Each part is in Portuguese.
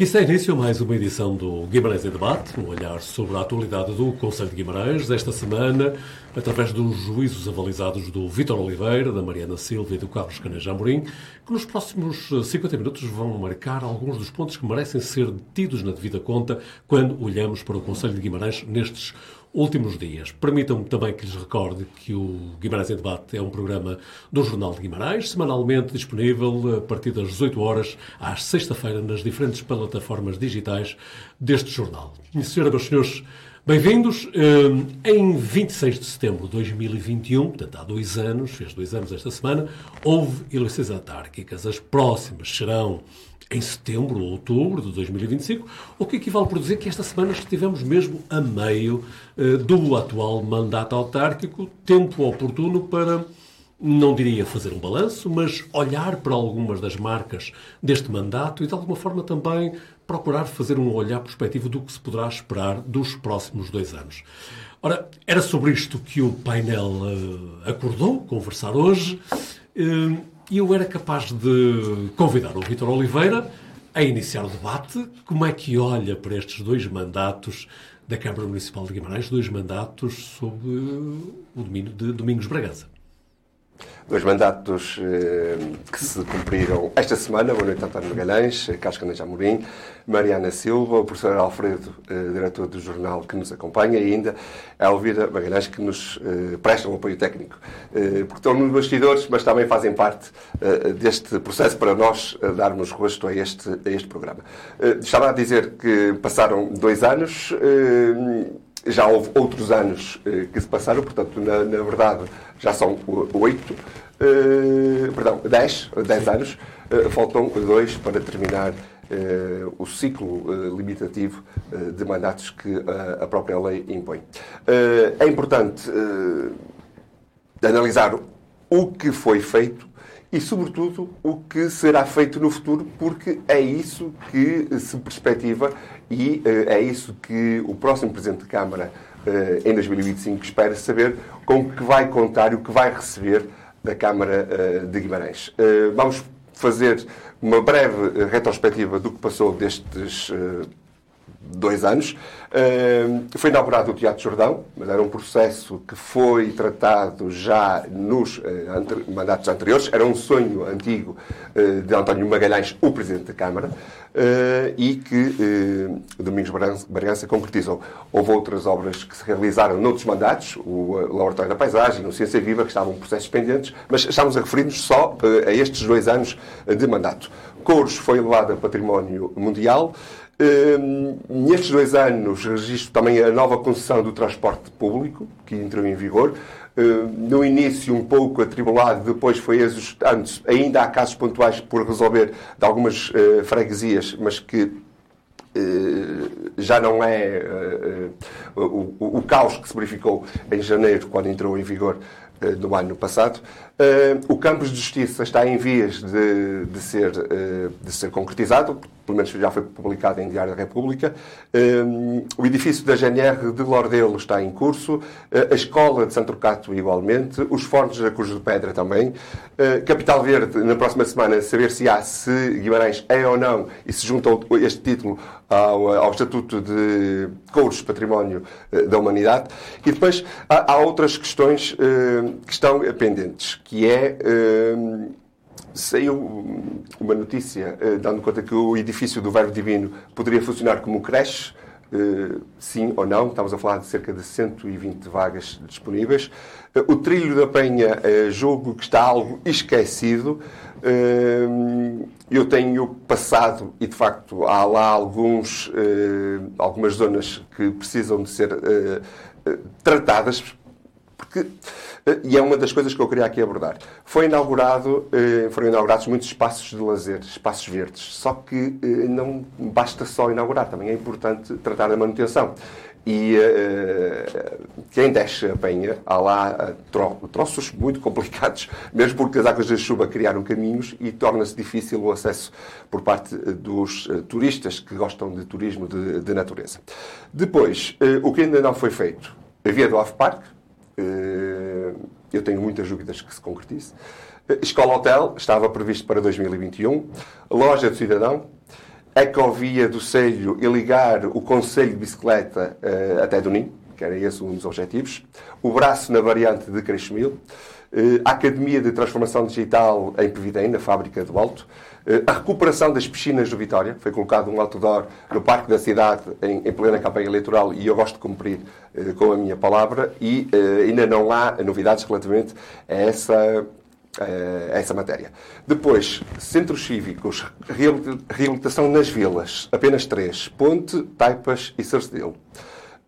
Aqui está início mais uma edição do Guimarães em Debate, um olhar sobre a atualidade do Conselho de Guimarães desta semana, através dos juízos avalizados do Vítor Oliveira, da Mariana Silva e do Carlos Caneja Amorim, que nos próximos 50 minutos vão marcar alguns dos pontos que merecem ser tidos na devida conta quando olhamos para o Conselho de Guimarães nestes últimos dias. Permitam-me também que lhes recorde que o Guimarães em Debate é um programa do Jornal de Guimarães, semanalmente disponível a partir das 18 horas às sexta-feira nas diferentes plataformas digitais deste jornal. Minha senhora, meus senhores, bem-vindos. Hum, em 26 de setembro de 2021, portanto há dois anos, fez dois anos esta semana, houve eleições autárquicas. As próximas serão em setembro ou outubro de 2025, o que equivale por dizer que esta semana estivemos mesmo a meio uh, do atual mandato autárquico, tempo oportuno para, não diria fazer um balanço, mas olhar para algumas das marcas deste mandato e, de alguma forma, também procurar fazer um olhar perspectivo do que se poderá esperar dos próximos dois anos. Ora, era sobre isto que o painel uh, acordou conversar hoje. E eu era capaz de convidar o Vítor Oliveira a iniciar o debate. Como é que olha para estes dois mandatos da Câmara Municipal de Guimarães, dois mandatos sob o domínio de Domingos Bragança? Dois mandatos eh, que se cumpriram esta semana. Boa noite, António Magalhães, Cascana Jamorim, Mariana Silva, o professor Alfredo, eh, diretor do jornal que nos acompanha, e ainda a Elvira Magalhães, que nos eh, presta um apoio técnico. Porque estão nos bastidores, mas também fazem parte deste processo para nós darmos rosto a este, a este programa. estava a dizer que passaram dois anos já houve outros anos eh, que se passaram, portanto, na, na verdade, já são oito, eh, perdão, dez, dez anos, eh, faltam dois para terminar o ciclo limitativo de mandatos que a própria lei impõe. é importante analisar o que foi feito e, sobretudo, o que será feito no futuro, porque é isso que se perspectiva e uh, é isso que o próximo Presidente de Câmara, uh, em 2025, espera saber com o que vai contar e o que vai receber da Câmara uh, de Guimarães. vamos fazer uma breve retrospectiva do que passou destes dois anos. foi inaugurado o Teatro Jordão, mas era um processo que foi tratado já nos uh, mandatos anteriores. Era um sonho antigo uh, de António Magalhães, o Presidente da Câmara, uh, e que Domingos Bragança concretizou. Houve outras obras que se realizaram noutros mandatos, o Laboratório da Paisagem, o Ciência Viva, que estavam processos pendentes, mas estamos a referir-nos só a estes dois anos de mandato. Couros foi elevado a património mundial. Hum, nestes dois anos registro também a nova concessão do transporte público, que entrou em vigor. Hum, no início um pouco atribulado, depois foi ajustando Ainda há casos pontuais por resolver de algumas uh, freguesias, mas que uh, já não é o, o, caos que se verificou em janeiro, quando entrou em vigor no ano passado. O campus de justiça está em vias de, de ser, de ser concretizado, pelo menos já foi publicado em Diário da República. Um, o edifício da GNR de Lordelo está em curso, uh, a escola de Santo Cato igualmente, os fornos da Cruz de Pedra também. Uh, Capital Verde, na próxima semana, saber se há, se Guimarães é ou não, e se junta este título ao, ao Estatuto de Couros Património uh, da Humanidade. E depois há, há outras questões que estão pendentes, que é saiu uma notícia uh, dando conta que o edifício do Verbo Divino poderia funcionar como creche. Uh, sim ou não, estamos a falar de cerca de 120 vagas disponíveis. Uh, o Trilho da Penha jogo que está algo esquecido. eu tenho passado, e de facto há lá alguns, algumas zonas que precisam de ser tratadas, porque eh, e é uma das coisas que eu queria aqui abordar. Foi inaugurado, eh, foram inaugurados muitos espaços de lazer, espaços verdes. Só que eh, não basta só inaugurar, também é importante tratar da manutenção. E uh, quem desce a penha, há lá tro troços muito complicados, mesmo porque as águas da chuva criaram caminhos e torna-se difícil o acesso por parte dos uh, turistas que gostam de turismo de, de natureza. Depois, uh, o que ainda não foi feito, a via do off-park, eh, eu tenho muitas dúvidas que se concretize. Eh, Escola Hotel estava previsto para 2021. Loja do Cidadão. ecovia do Selho e ligar o Conselho de Bicicleta até do Ninho, que era esse um dos objetivos. O braço na variante de Creixemil. A Academia de Transformação Digital em Pevidém, na fábrica do Alto. A recuperação das piscinas do Vitória. Foi colocado um outdoor no Parque da Cidade, em, em plena campanha eleitoral, e eu gosto de cumprir uh, com a minha palavra. E uh, ainda não há novidades relativamente a essa, a essa matéria. Depois, centros cívicos, reabilitação nas vilas. Apenas três. Ponte, Taipas e Sarcedelo.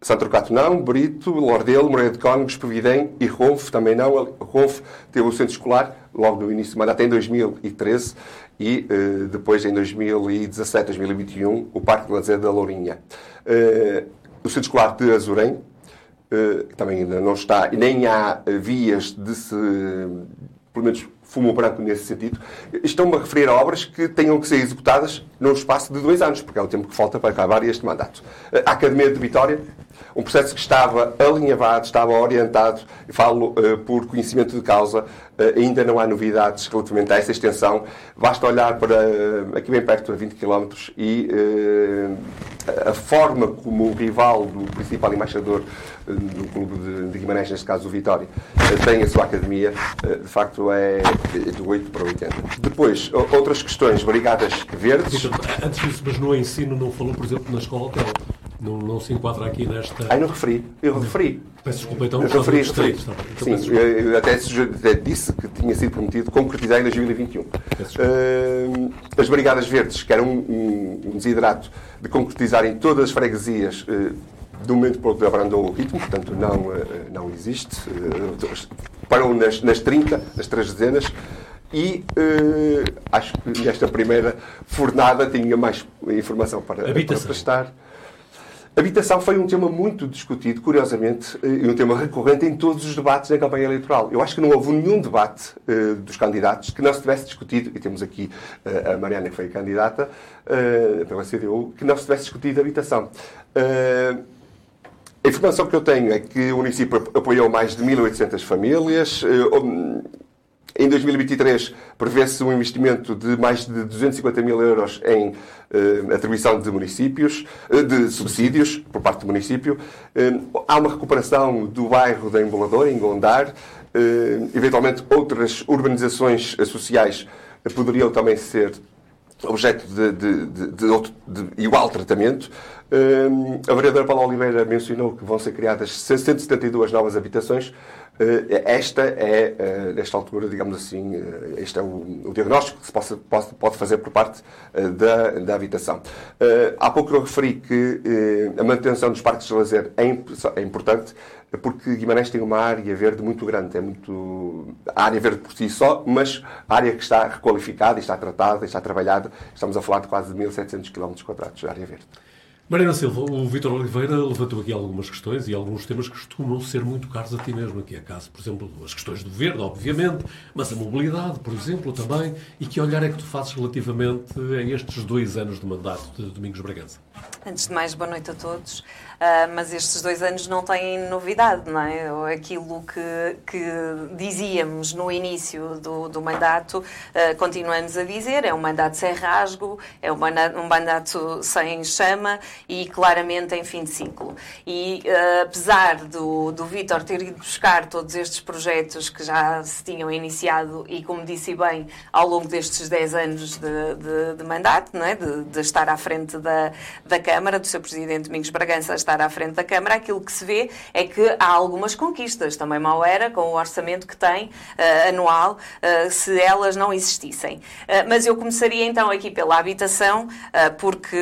Santo Trocato não, Brito, Lordelo, Moreira de Cónegos, Pevidém e Ronf também não. Ronf teve o centro escolar logo no início do mandato, em 2013, e uh, depois em 2017, 2021, o Parque de Lazer da Lourinha. Uh, o centro escolar de Azurém, uh, também ainda não está, e nem há vias de se, pelo menos fumo branco nesse sentido, estão-me a referir a obras que tenham que ser executadas num espaço de dois anos, porque é o tempo que falta para acabar este mandato. A Academia de Vitória, um processo que estava alinhavado, estava orientado, falo uh, por conhecimento de causa, uh, ainda não há novidades relativamente a essa extensão. Basta olhar para uh, aqui bem perto, a 20 km, e a forma como o rival do principal embaixador do clube de, Guimarães, neste caso o Vitória, tem a sua academia, de facto é de 8 para 80. Depois, outras questões, Brigadas Verdes. Antes disso, mas no ensino não falou, por exemplo, na escola hotel. Não, não se enquadra aqui nesta. Ah, não referi. Eu referi. Peço desculpa, então. Eu referi, referi. Então, Sim, eu até, até, disse que tinha sido prometido concretizar em 2021. Uh, as Brigadas Verdes, que era um, um, um desidrato de concretizar em todas as freguesias. Uh, do momento para outro abrandou o ritmo, portanto não, uh, não existe. Uh, param nas, nas 30, nas três dezenas. E uh, acho que nesta primeira fornada tinha mais informação para, para prestar. Habitação foi um tema muito discutido, curiosamente, eh, e um tema recorrente em todos os debates da campanha eleitoral. Eu acho que não houve nenhum debate uh, dos candidatos que não se tivesse discutido, e temos aqui uh, a Mariana, que foi candidata uh, pela CDU, que não se tivesse discutido habitação. Uh, a informação que eu tenho é que o município apoiou mais de 1.800 famílias. Em 2023, prevê-se um investimento de mais de 250 mil euros em eh, atribuição de municípios, eh, de subsídios por parte do município. Eh, há uma recuperação do bairro da Emboladora, em Gondar. Eh, eventualmente, outras urbanizações sociais poderiam também ser objeto de, de, de, de, igual tratamento. a vereadora Paula Oliveira mencionou que vão ser criadas 172 novas habitações. Eh, esta é, eh, nesta altura, digamos assim, eh, este é o, diagnóstico que se possa, pode, pode fazer por parte da, da habitação. Há pouco eu referi que a manutenção dos parques de lazer é, é importante porque Guimarães tem uma área verde muito grande, é muito a área verde por si só, mas a área que está requalificada, está tratada, está trabalhada, estamos a falar de quase 1.700 km de área verde. Mariana Silva, o Vítor Oliveira levantou aqui algumas questões e alguns temas que costumam ser muito caros a ti mesmo. Aqui é caso, por exemplo, as questões do verde, obviamente, mas a mobilidade, por exemplo, também. E que olhar é que tu fazes relativamente a estes dois anos de mandato de Domingos Bragança? Antes de mais, boa noite a todos. Uh, mas estes dois anos não têm novidade, não é? Aquilo que, que dizíamos no início do, do mandato, uh, continuamos a dizer, é um mandato sem rasgo, é um mandato, um mandato sem chama e claramente em fim de ciclo. E uh, apesar do, do Vítor ter ido buscar todos estes projetos que já se tinham iniciado e, como disse bem, ao longo destes 10 anos de, de, de mandato, não é? de, de estar à frente da, da Câmara, do seu Presidente Domingos Bragança, estar à frente da Câmara, aquilo que se vê é que há algumas conquistas. Também mal era, com o orçamento que tem uh, anual, uh, se elas não existissem. Uh, mas eu começaria então aqui pela habitação, porque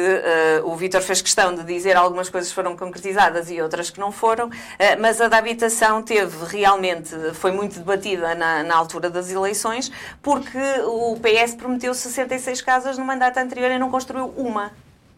o Vítor fez questão de dizer algumas coisas foram concretizadas e outras que não foram, mas a da habitação teve realmente, foi muito debatida na, na altura das eleições, porque o PS prometeu 66 casas no mandato anterior e não construiu uma.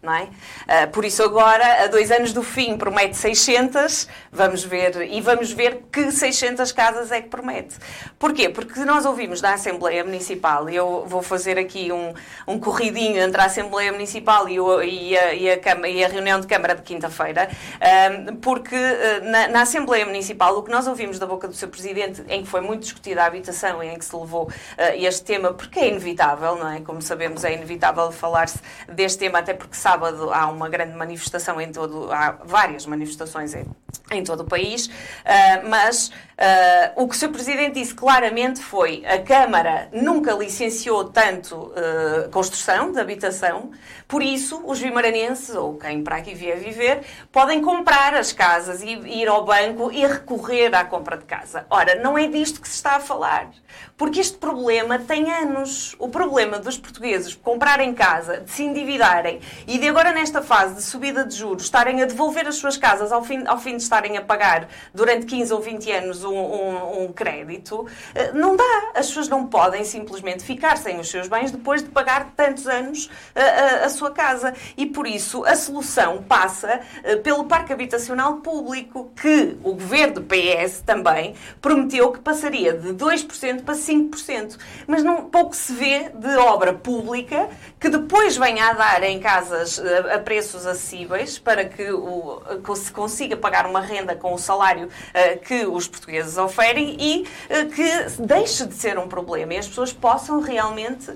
Não é? Uh, por isso agora, a dois anos do fim, promete 600, vamos ver, e vamos ver que 600 casas é que promete. Porquê? Porque nós ouvimos da Assembleia Municipal, eu vou fazer aqui um, um corridinho entre a Assembleia Municipal e, o, e, a, e, a, e a, reunião de Câmara de quinta-feira, uh, porque uh, na, na, Assembleia Municipal o que nós ouvimos da boca do seu Presidente, em que foi muito discutida a habitação em que se levou este tema, porque é inevitável, não é? Como sabemos, é inevitável falar-se deste tema, até porque sabe sábado há uma grande manifestação em todo, há várias manifestações em, em todo o país, uh, mas uh, o que o Sr. Presidente disse claramente foi a Câmara nunca licenciou tanto uh, construção de habitação, por isso os vimaranenses, ou quem para aqui vier viver, podem comprar as casas e ir ao banco e recorrer à compra de casa. Ora, não é disto que se está a falar. Porque este problema tem anos. O problema dos portugueses comprarem casa, de se endividarem e de agora, nesta fase de subida de juros, estarem a devolver as suas casas ao fim, ao fim de estarem a pagar durante 15 ou 20 anos um, um, um crédito, eh, não dá. As pessoas não podem simplesmente ficar sem os seus bens depois de pagar tantos anos a, a, a sua casa. E por isso a solução passa eh, pelo parque habitacional público, que o governo do PS também prometeu que passaria de 2% para 5%. Mas não, pouco se vê de obra pública que depois venha a dar em casas a, a preços acessíveis para que, o, que se consiga pagar uma renda com o salário uh, que os portugueses oferem e uh, que deixe de ser um problema e as pessoas possam realmente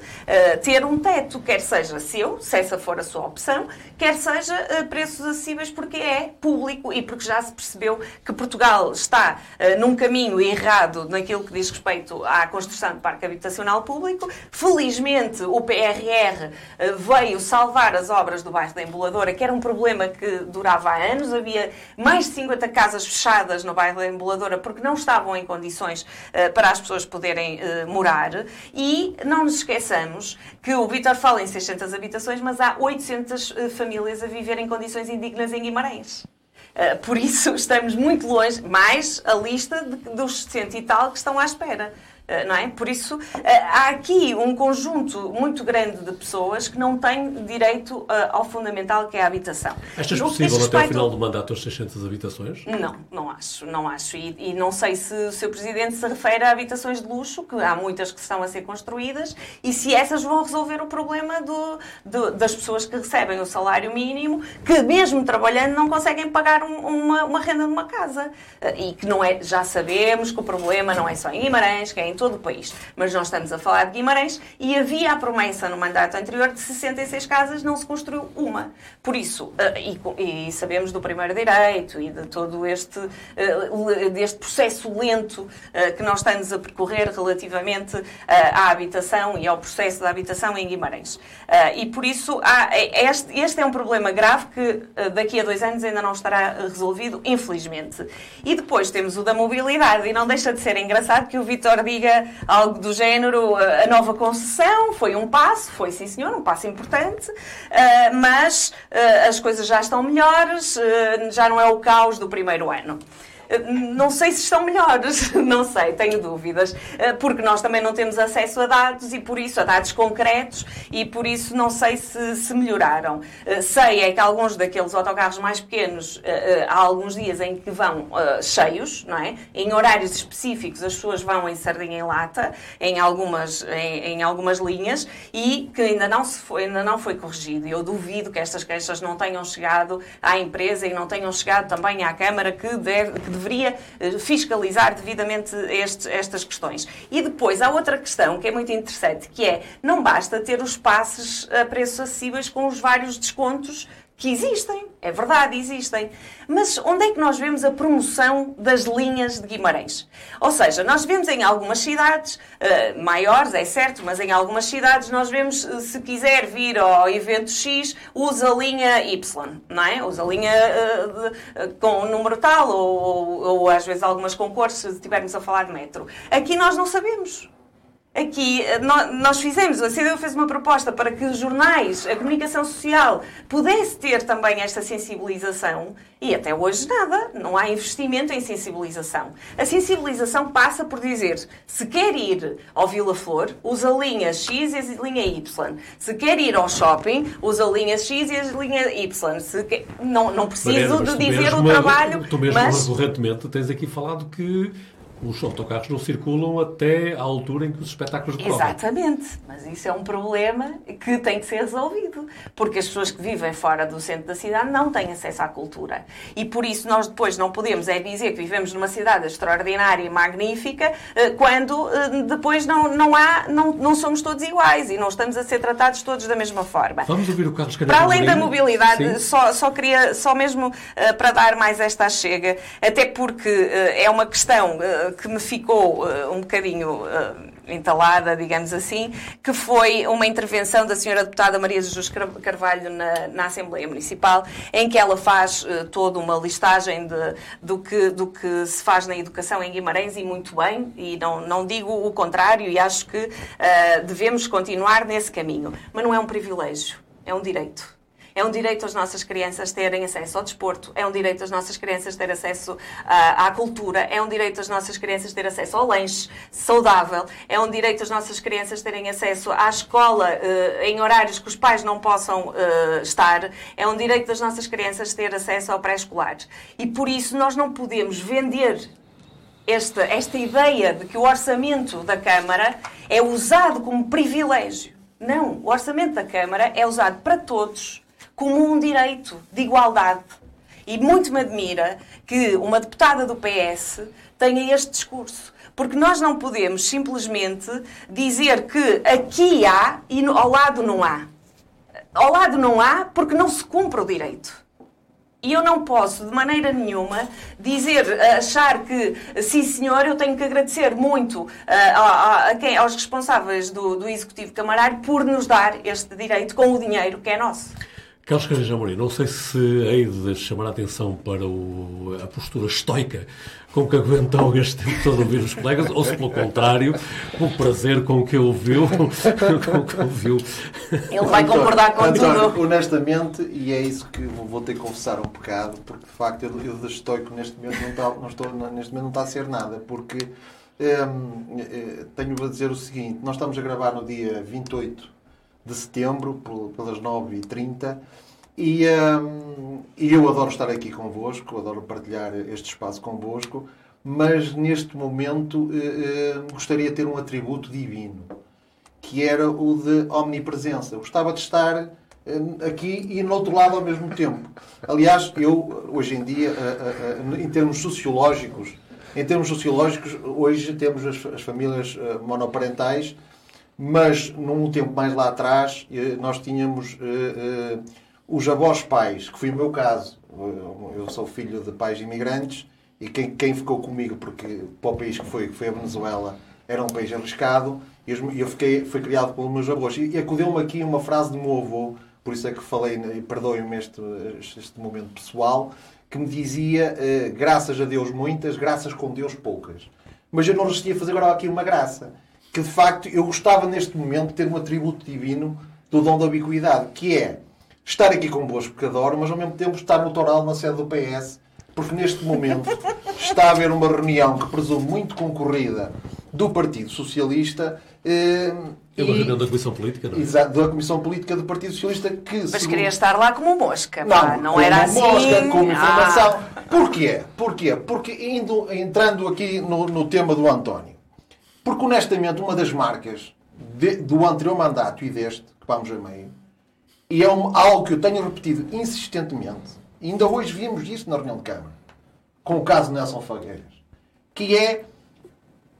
ter um teto, quer seja seu, se essa for a sua opção, quer seja preços acessíveis porque é público e porque já se percebeu que Portugal está num caminho errado naquilo que diz respeito à construção de parque habitacional público. Felizmente, o PRR veio salvar as obras do bairro da Emboladora, que era um problema que durava há anos. Havia mais de 50 casas fechadas no bairro da Emboladora porque não estavam em condições uh, para as pessoas poderem uh, morar. E não nos esqueçamos que o Vitor fala em 600 habitações, mas há 800 uh, eh, famílias a viver em condições indignas em Guimarães. por isso, estamos muito longe, mais a lista dos 100 e tal que estão à espera. Eh, não é? Por isso, eh, há aqui um conjunto muito grande de pessoas que não têm direito eh, ao fundamental que é a habitação. Achas possível respeito... até ao final do mandato as 600 habitações? Não, não acho, não acho. E, e, não sei se o Sr. Presidente se refere a habitações de luxo, que há muitas que estão a ser construídas, e se essas vão resolver o problema do, do, das pessoas que recebem o salário mínimo, que mesmo trabalhando não conseguem pagar um, uma, uma renda numa casa. E que não é, já sabemos que o problema não é só em Guimarães, que é em todo o país. Mas nós estamos a falar de Guimarães e havia a promessa no mandato anterior de 66 casas, não se construiu uma. Por isso, eh, e, sabemos do primeiro direito e de todo este, eh, deste processo lento eh, que nós estamos a percorrer relativamente à habitação e ao processo da habitação em Guimarães. E por isso, este, este é um problema grave que daqui a dois anos ainda não estará resolvido, infelizmente. E depois temos o da mobilidade, e não deixa de ser engraçado que o Vitor diga algo do género, a nova concessão foi um passo, foi sim senhor, um passo importante, eh, mas eh, as coisas já estão melhores, eh, já não é o caos do primeiro ano. Não sei se estão melhores, não sei, tenho dúvidas, eh, porque nós também não temos acesso a dados e por isso, a dados concretos, e por isso não sei se, se melhoraram. Eh, sei é que alguns daqueles autocarros mais pequenos, eh, há alguns dias em que vão cheios, não é? Em horários específicos as pessoas vão em sardinha em lata, em algumas, em, em algumas linhas, e que ainda não, se foi, ainda não foi corrigido. Eu duvido que estas queixas não tenham chegado à empresa e não tenham chegado também à Câmara que deve, que deveria eh, fiscalizar devidamente estas questões. E depois há outra questão que é muito interessante, que é não basta ter os passes a preços acessíveis com os vários descontos que existem, é verdade, existem. Mas onde é que nós vemos a promoção das linhas de Guimarães? Ou seja, nós vemos em algumas cidades, uh, maiores, é certo, mas em algumas cidades nós vemos, uh, se quiser vir ao evento X, usa a linha Y, não é? Usa a linha uh, de, com um número tal, ou, ou, ou às vezes algumas concursos, se estivermos a falar de metro. Aqui nós não sabemos. Aqui eh, nós fizemos, a CDU fez uma proposta para que os jornais, a comunicação social, pudesse ter também esta sensibilização e até hoje nada, não há investimento em sensibilização. A sensibilização passa por dizer, se quer ir ao Vila Flor, usa linha X e a linha Y. Se quer ir ao shopping, usa a linha X e a linha Y. Se quer... não, não preciso de dizer mesmo, o trabalho, tu mesmo mas... recorrentemente tens aqui falado que os autocarros não circulam até à altura em que os espetáculos decorrem. Exatamente, mas isso é um problema que tem que ser resolvido, porque as pessoas que vivem fora do centro da cidade não têm acesso à cultura. E por isso nós depois não podemos é dizer que vivemos numa cidade extraordinária e magnífica, eh, quando eh, depois não, não há, não, não somos todos iguais e não estamos a ser tratados todos da mesma forma. Vamos ouvir o Carlos Para além da mobilidade, só, só queria, só mesmo uh, para dar mais esta chega, até porque é uma questão que me ficou uh, um bocadinho uh, entalada, digamos assim, que foi uma intervenção da senhora deputada Maria Jesus Carvalho na, na Assembleia Municipal, em que ela faz uh, toda uma listagem de, do, que, do que se faz na educação em Guimarães, e muito bem, e não, não digo o contrário, e acho que devemos continuar nesse caminho. Mas não é um privilégio, é um direito. É um direito as nossas crianças terem acesso ao desporto, é um direito as nossas crianças terem acesso à, à cultura, é um direito as nossas crianças terem acesso ao lanche saudável, é um direito as nossas crianças terem acesso à escola uh, em horários que os pais não possam uh, estar, é um direito das nossas crianças ter acesso ao pré-escolar. E por isso nós não podemos vender esta, esta ideia de que o orçamento da Câmara é usado como privilégio. Não, o orçamento da Câmara é usado para todos como um direito de igualdade. E muito me admira que uma deputada do PS tenha este discurso. Porque nós não podemos simplesmente dizer que aqui há e ao lado não há. Ao lado não há porque não se cumpre o direito. E eu não posso, de maneira nenhuma, dizer, achar que, sim senhor, eu tenho que agradecer muito uh, a, a, quem, aos responsáveis do, do Executivo Camarário por nos dar este direito com o dinheiro que é nosso. Carlos Carreira Amorim, não sei se hei de chamar a atenção para o, a postura estoica com que aguentou este tempo todo ouvir os colegas, ou se pelo contrário, o prazer com que ouviu. com que ouviu. Ele vai concordar com António, tudo. Honestamente, e é isso que vou ter que confessar um bocado, porque de facto eu, eu de estoico neste momento não, está, não estou, neste momento não está a ser nada, porque hum, tenho a dizer o seguinte: nós estamos a gravar no dia 28 de setembro, pelas 9h30. E, um, e eu adoro estar aqui convosco, adoro partilhar este espaço convosco, mas neste momento uh, uh, gostaria de ter um atributo divino, que era o de omnipresença. Gostava de estar uh, aqui e no outro lado ao mesmo tempo. Aliás, eu, hoje em dia, em termos sociológicos, em termos sociológicos, hoje temos as, as famílias monoparentais mas num tempo mais lá atrás eh, nós tínhamos os avós pais, que foi o meu caso. Eu sou filho de pais imigrantes e quem, quem ficou comigo, porque para o país que foi, que foi a Venezuela, era um país arriscado, e eu fiquei, fui criado pelos meus avós. E, e acudeu-me aqui uma frase do meu avô, por isso é que falei, perdoem-me este, este momento pessoal, que me dizia, uh, graças a Deus muitas, graças com Deus poucas. Mas eu não resistia a fazer agora aqui uma graça que de facto eu gostava neste momento de ter um atributo divino do dom da ubiquidade, que é estar aqui convosco, porque adoro, mas ao mesmo tempo estar no Toral na sede do PS, porque neste momento está a haver uma reunião que presumo muito concorrida do Partido Socialista. Eh, é uma reunião da Comissão Política, não é? Exato, da Comissão Política do Partido Socialista que... Mas segundo... queria estar lá como mosca, não, não era assim... mosca, com informação. Ah. Porquê? Porquê? Porque indo, entrando aqui no, no tema do António, porque, honestamente, uma das marcas de, do anterior mandato e deste, que vamos a meio, e é algo que eu tenho repetido insistentemente, e ainda hoje vimos isso na reunião de Câmara, com o caso Nelson Fagueiras, que é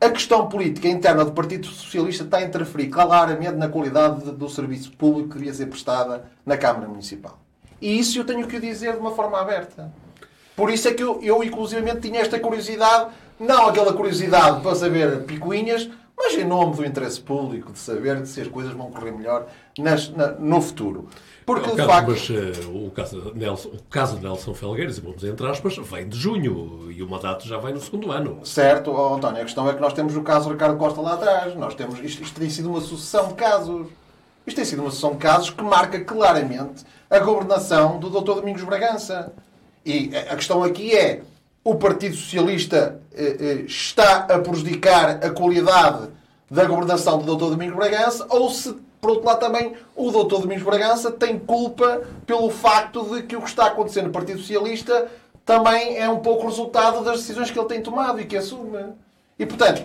a questão política interna do Partido Socialista está a interferir claramente na qualidade do serviço público que devia ser prestada na Câmara Municipal. E isso eu tenho que dizer de uma forma aberta. Por isso é que eu, eu inclusivamente, tinha esta curiosidade não aquela curiosidade para saber picuinhas, mas em nome do interesse público, de saber se as coisas vão correr melhor nas, na, no futuro. Porque, o de caso, facto. Mas uh, o, caso de Nelson, o caso de Nelson Felgueiras, e vamos entre aspas, vem de junho e o mandato já vem no segundo ano. Certo, oh, António, a questão é que nós temos o caso Ricardo Costa lá atrás. Nós temos, isto, isto tem sido uma sucessão de casos. Isto tem sido uma sucessão de casos que marca claramente a governação do Dr. Domingos Bragança. E a questão aqui é: o Partido Socialista eh, eh, está a prejudicar a qualidade da governação do Dr. Domingos Bragança ou se, por outro lado, também o Dr. Domingos Bragança tem culpa pelo facto de que o que está a acontecer no Partido Socialista também é um pouco resultado das decisões que ele tem tomado e que assume. E, portanto,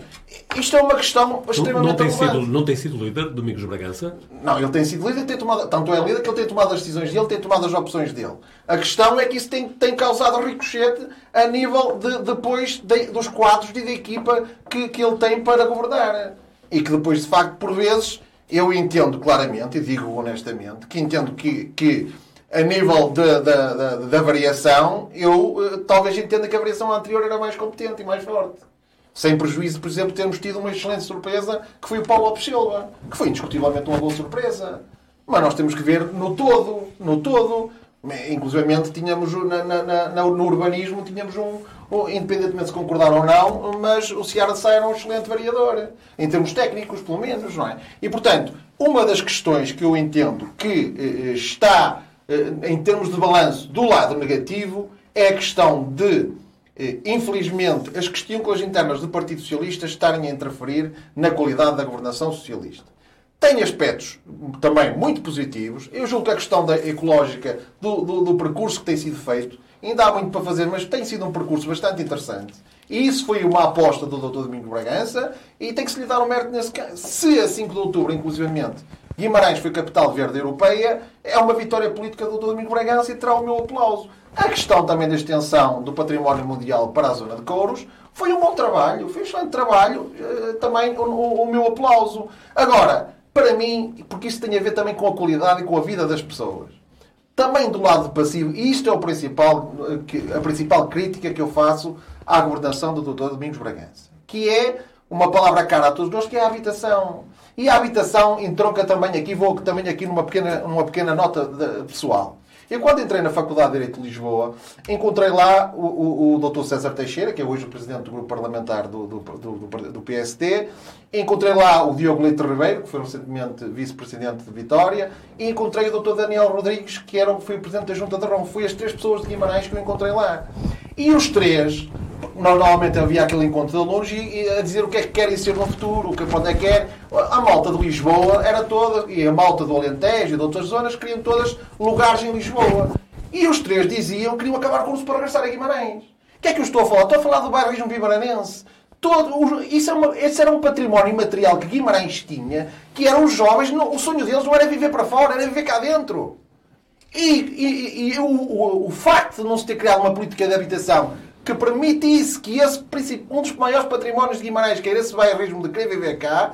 isto é uma questão extremamente não tem, relevante. sido, não tem sido líder Domingos Bragança? Não, ele tem sido líder, tem tomado, tanto é líder que ele tem tomado as decisões dele, tem tomado as opções dele. A questão é que isso tem, tem causado ricochete a nível de, depois de, dos quadros e da equipa que, que ele tem para governar. E que depois, de facto, por vezes, eu entendo claramente, e digo honestamente, que entendo que, que a nível da, variação, eu uh, talvez entenda que a variação anterior era mais competente e mais forte. Sem prejuízo, por exemplo, termos tido uma excelente surpresa que foi o Paulo Lopes Silva, que foi indiscutivelmente uma boa surpresa. Mas nós temos que ver no todo, no todo. Inclusive tínhamos na, na, na, no urbanismo tínhamos um, um, independentemente se concordar ou não, mas o Ciara Sá era um excelente variador, em termos técnicos, pelo menos, não é? E portanto, uma das questões que eu entendo que eh, está eh, em termos de balanço do lado negativo é a questão de infelizmente, as questões internas do Partido Socialista estarem a interferir na qualidade da governação socialista. Tem aspectos também muito positivos. Eu julgo que a questão da ecológica, do, do, do, percurso que tem sido feito, ainda há muito para fazer, mas tem sido um percurso bastante interessante. E isso foi uma aposta do Dr. Domingo Bragança e tem que se lhe dar um mérito nesse caso. Se a 5 de outubro, inclusivamente, Guimarães foi capital verde europeia, é uma vitória política do Dr. Domingo Bragança e terá o meu aplauso. A questão também da extensão do património mundial para a zona de Couros foi um bom trabalho, foi um excelente trabalho, eh, também o, o, meu aplauso. Agora, para mim, porque isso tem a ver também com a qualidade e com a vida das pessoas. Também do lado passivo, e isto é o principal, eh, a principal crítica que eu faço à governação do Dr. Domingos Bragança, que é uma palavra cara a todos nós, que é a habitação. E a habitação entronca também aqui, vou também aqui numa pequena, numa pequena nota de, pessoal. Eu, quando entrei na Faculdade de Direito de Lisboa, encontrei lá o, o, o Dr. César Teixeira, que é hoje o presidente do grupo parlamentar do, do, do, do PST. Encontrei lá o Diogo Leite Ribeiro, que foi recentemente vice-presidente de Vitória. E encontrei o Dr. Daniel Rodrigues, que era, foi o presidente da Junta de Roma. Foi as três pessoas de Guimarães que eu encontrei lá. E os três, normalmente havia aquele encontro de alunos e, a dizer o que é que querem ser no futuro, o que quando é que é. A malta de Lisboa era toda, e a malta do Alentejo e de outras zonas queriam todas lugares em Lisboa. E os três diziam que queriam acabar com o para regressar a Guimarães. O que é que eu estou a falar? Estou a falar do bairrismo guimaranense. Todo, isso, é uma, esse era um património material que Guimarães tinha, que eram os jovens, o sonho deles não era viver para fora, era viver cá dentro. E, e, e o, o, o, facto de não se ter criado uma política de habitação que permitisse que esse, um dos maiores patrimónios de Guimarães, que era esse bairrismo de querer viver cá,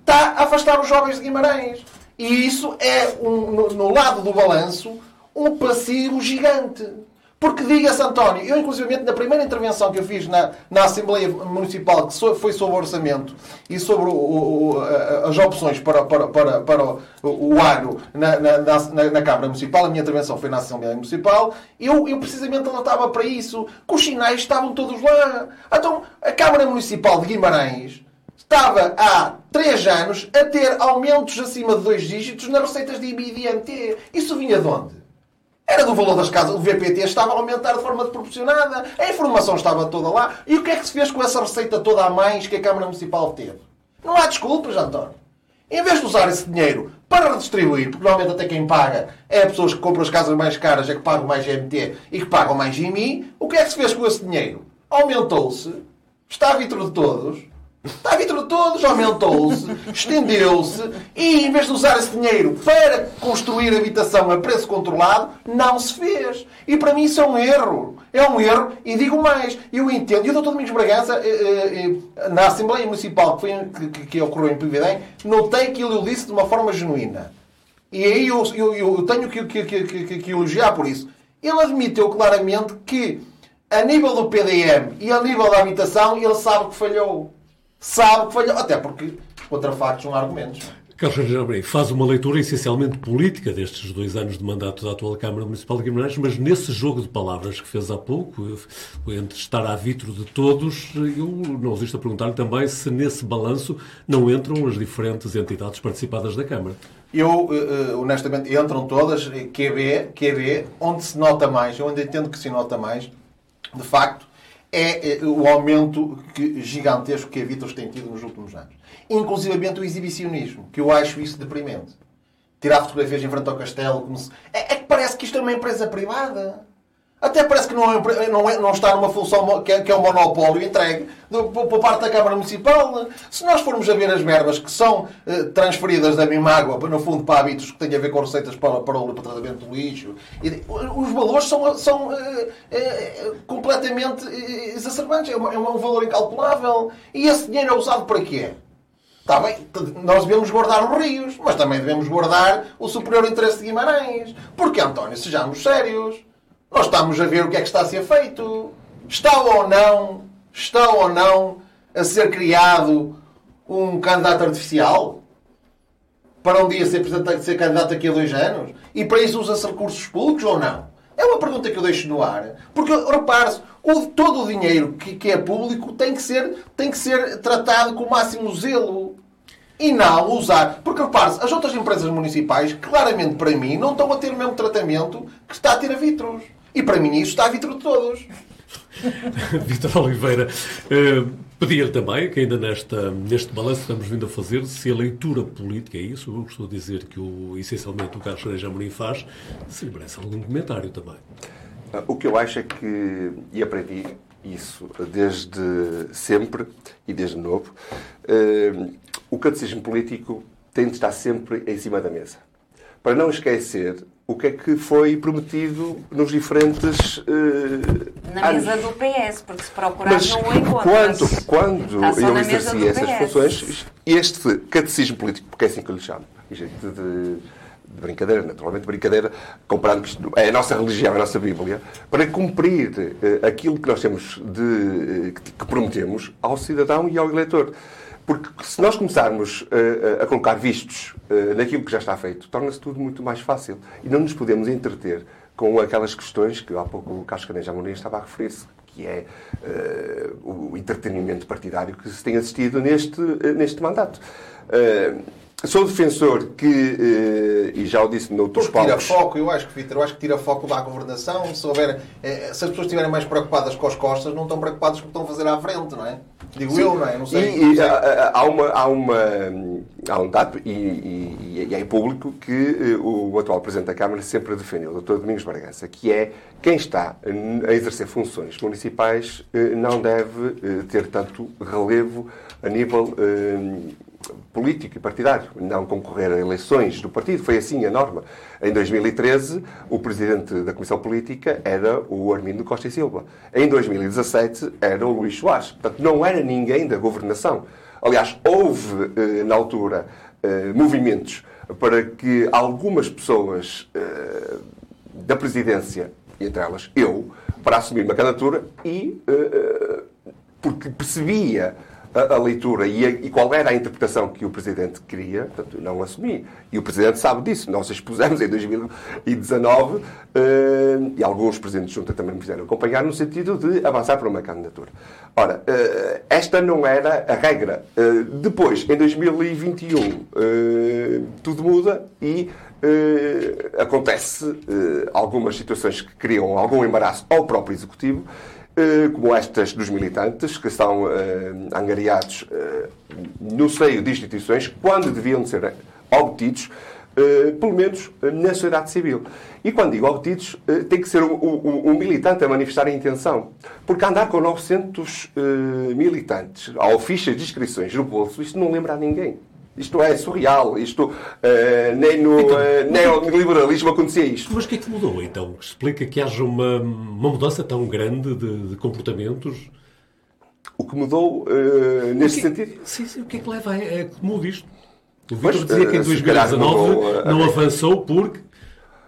está a afastar os jovens de Guimarães. E isso é, um, no, no lado do balanço, um passivo gigante. Porque diga-se, António, eu inclusivamente na primeira intervenção que eu fiz na, na Assembleia Municipal, que foi sobre orçamento e sobre o, o, as opções para, para, para, para o, o ano na, na, na, na, Câmara Municipal, a minha intervenção foi na Assembleia Municipal, eu, eu precisamente alertava para isso, que os sinais estavam todos lá. Então, a Câmara Municipal de Guimarães estava há três anos a ter aumentos acima de dois dígitos nas receitas de IBI e IMT. Isso vinha de onde? Era do valor das casas. O VPT estava a aumentar de forma desproporcionada. A informação estava toda lá. E o que é que se fez com essa receita toda a mais que a Câmara Municipal teve? Não há desculpas, António. Em vez de usar esse dinheiro para redistribuir, porque normalmente até quem paga é pessoas que compram as casas mais caras, é que pagam mais GMT e que pagam mais GMI, o que é que se fez com esse dinheiro? Aumentou-se, está a vitro de todos, Está a todos, aumentou-se, estendeu-se e, em vez de usar esse dinheiro para construir habitação a preço controlado, não se fez. E para mim isso é um erro. É um erro e digo mais. Eu entendo. E o Dr. Domingos Bragança, eh, eh, eh, na Assembleia Municipal que, foi, que, que ocorreu em Pividém, notei que ele disse de uma forma genuína. E aí eu, eu, eu tenho que, que elogiar por isso. Ele admitiu claramente que, a nível do PDM e a nível da habitação, ele sabe que falhou sabe que falhou. Até porque contra factos não há argumentos. Carlos Jardim faz uma leitura essencialmente política destes dois anos de mandato da atual Câmara Municipal de Guimarães, mas nesse jogo de palavras que fez há pouco, entre estar à vitro de todos, eu não resisto a perguntar-lhe também se nesse balanço não entram as diferentes entidades participadas da Câmara. Eu, eh, eh, honestamente, entram todas, QB, QB, onde se nota mais, onde entendo que se nota mais, de facto, é eh, o aumento gigantesco que a Vitos tem tido nos últimos anos. Inclusive o exibicionismo, que eu acho isso deprimente. Tirar fotografias em frente ao castelo. Se... É, é, que parece que isto é uma empresa privada. Até parece que não, é, não, é, não está numa função que é, que é um monopólio entregue por parte da Câmara Municipal. Se nós formos a ver as verbas que são eh, transferidas da mesma água, no fundo, para hábitos que têm a ver com receitas para, para, o, para tratamento do lixo, e, os valores são, são eh, eh, completamente eh, exacerbantes. É, uma, é um valor incalculável. E esse dinheiro é usado para quê? Está bem, nós devemos guardar os rios, mas também devemos guardar o superior interesse de Guimarães. Porque, António, sejamos sérios. Nós estamos a ver o que é que está a ser feito. Está ou não, está ou não a ser criado um candidato artificial para um dia ser, ser candidato daqui a dois anos? E para isso usa-se recursos públicos ou não? É uma pergunta que eu deixo no ar. Porque, repare-se, todo o dinheiro que, que, é público tem que, ser, tem que ser tratado com o máximo zelo. E não usar. Porque, repare-se, as outras empresas municipais, claramente para mim, não estão a ter o mesmo tratamento que está a ter a Vitros. E para mim isso está a vitro de todos. Vitor Oliveira, uh, pedia-lhe também, que ainda nesta, neste balanço que estamos vindo a fazer, se a leitura política é isso, eu estou a dizer que o, essencialmente o Carlos Freire Amorim faz, se lhe merece algum comentário também. Ah, o que eu acho é que, e aprendi isso desde sempre e desde novo, uh, o catecismo político tem de estar sempre em cima da mesa. Para não esquecer o que é que foi prometido nos diferentes. Uh, na anos. mesa do PS, porque se procurar Mas não o encontras. Quando, quando eu exercia essas funções, este catecismo político, porque é assim que eu lhe chamo, de, de, de brincadeira, naturalmente brincadeira, comparando que é a nossa religião, é a nossa Bíblia, para cumprir uh, aquilo que nós temos de, uh, que, que prometemos ao cidadão e ao eleitor. Porque se nós começarmos uh, a colocar vistos uh, naquilo que já está feito, torna-se tudo muito mais fácil. E não nos podemos entreter com aquelas questões que há pouco o Carlos Caneja Amorim estava a referir-se, que é uh, o entretenimento partidário que se tem assistido neste, neste mandato. Sou defensor que, e já o disse noutros Porque tira foco, eu acho que, Vitor, eu acho que tira foco da governação. Se, houver, se as pessoas estiverem mais preocupadas com as costas, não estão preocupadas com o que estão a fazer à frente, não é? Digo Sim. eu, não é? Não sei. E, e há, uma, há, uma, há um dado, e, e, e é público, que eh, o atual Presidente da Câmara sempre defendeu, o Dr. Domingos Bargança, que é quem está a exercer funções municipais não deve ter tanto relevo a nível político e partidário, não concorrer a eleições do partido. Foi assim a norma. Em 2013, o presidente da Comissão Política era o Armindo Costa e Silva. Em 2017, era o Luís Soares. Portanto, não era ninguém da governação. Aliás, houve, eh, na altura, eh, movimentos para que algumas pessoas eh, da presidência, entre elas eu, para assumir uma candidatura e porque percebia a, leitura e, a, e, qual era a interpretação que o Presidente queria, portanto, não assumi. E o Presidente sabe disso. Nós expusemos em 2019 uh, eh, e alguns Presidentes de Junta também me fizeram acompanhar no sentido de avançar para uma candidatura. Ora, uh, esta não era a regra. Uh, depois, em 2021, tudo muda e acontece algumas situações que criam algum embaraço ao próprio Executivo como estas dos militantes, que são eh, angariados eh, no seio de instituições, quando deviam ser obtidos, pelo menos na sociedade civil. E quando digo obtidos, tem que ser um, militante a manifestar a intenção. Porque andar com 900 militantes ao fichas de inscrições no bolso, isto não lembra a ninguém. Isto é surreal. Isto, uh, nem no então, uh, neoliberalismo acontecia isto. Mas o que é que mudou, então? Explica que haja uma, uma mudança tão grande de, de comportamentos? O que mudou uh, neste que, sentido? Sim, sim. O que é que leva a, a que mude isto? O Vitor dizia que em 2019 não avançou porque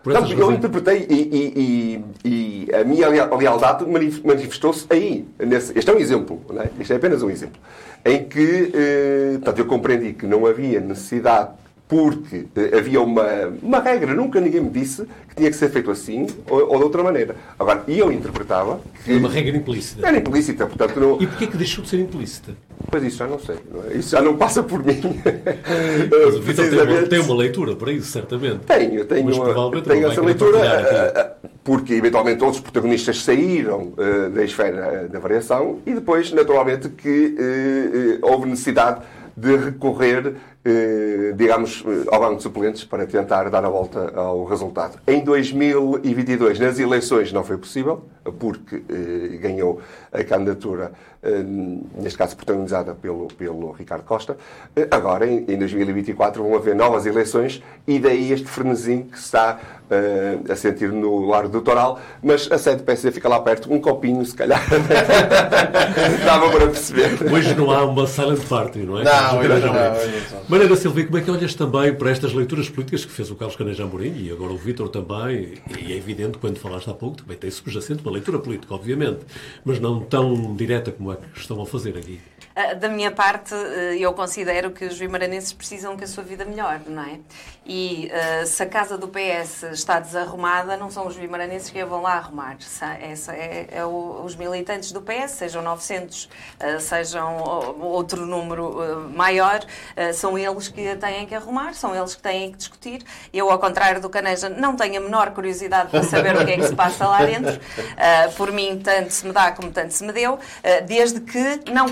Não, eu interpretei e, e, e, e, a minha lealdade manifestou-se aí. Nesse, este é um exemplo, não é? este é apenas um exemplo, em que eh, portanto, eu compreendi que não havia necessidade porque eh, havia uma, uma regra, nunca ninguém me disse que tinha que ser feito assim ou, ou de outra maneira. Agora, eu interpretava que... Era uma regra implícita. Era implícita, portanto... Não... E porquê que deixou de ser implícita? Pois isso já não sei. É? Isso já não passa por mim. Mas o Vitor tem, uma, tem uma leitura para isso, certamente. Tenho, tenho, Mas, uma, tenho essa leitura eh, eh, porque eventualmente outros protagonistas saíram uh, da esfera da variação e depois, naturalmente, que uh, houve necessidade de recorrer eh, digamos, eh, ao banco de suplentes para tentar dar a volta ao resultado. Em 2022, nas eleições, não foi possível, porque eh, ganhou a candidatura, neste caso protagonizada pelo, pelo Ricardo Costa. Agora, em, 2024, vão haver novas eleições e daí este frenesim que se está a sentir no Largo do Toral, mas a sede do PSD fica lá perto, um copinho, se calhar. Dava para perceber. Hoje não há uma silent party, não é? Não, não, não, não. Mariana Silva, como é que olhas também para estas leituras políticas que fez o Carlos Caneja e agora o Vítor também, e é evidente, quando falaste há pouco, também tem subjacente uma leitura política, obviamente, mas não tão direta como a que estão a fazer aqui. Ah, da minha parte, ah, eu considero que os vimaranenses precisam que a sua vida melhore, não é? E uh, se a casa do PS está desarrumada, não são os vimaranenses que a vão lá arrumar. Essa é, é o, os militantes do PS, sejam 900, uh, sejam outro número maior, são eles que a têm que arrumar, são eles que têm que discutir. Eu, ao contrário do Caneja, não tenho a menor curiosidade para saber o que é que se passa lá dentro. por mim, tanto se me dá como tanto se me deu, desde que não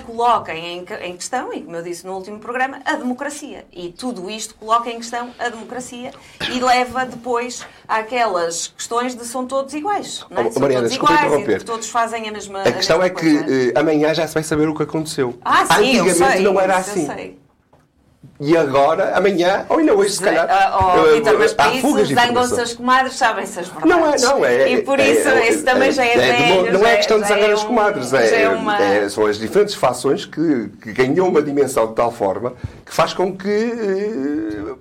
coloquem em, em questão, e como eu disse no último programa, a democracia. E tudo isto coloca em questão a democracia e leva depois àquelas questões de são todos iguais. Não é? Oh, Mariana, todos iguais e que todos fazem a mesma A questão a é que uh, amanhã já se vai saber o que aconteceu. Ah, sim, Antigamente eu sei, não era assim. E agora, amanhã, ou ainda hoje, se calhar. Oh, oh, Vitor, mas para isso zangam-se as comadres, sabem-se as verdades. Não é, não é. E por isso, é, isso também é, já é, é velho. Não é questão de zangar as comadres, é, uma... são as diferentes fações que, que ganham uma dimensão de tal forma que faz com que uh,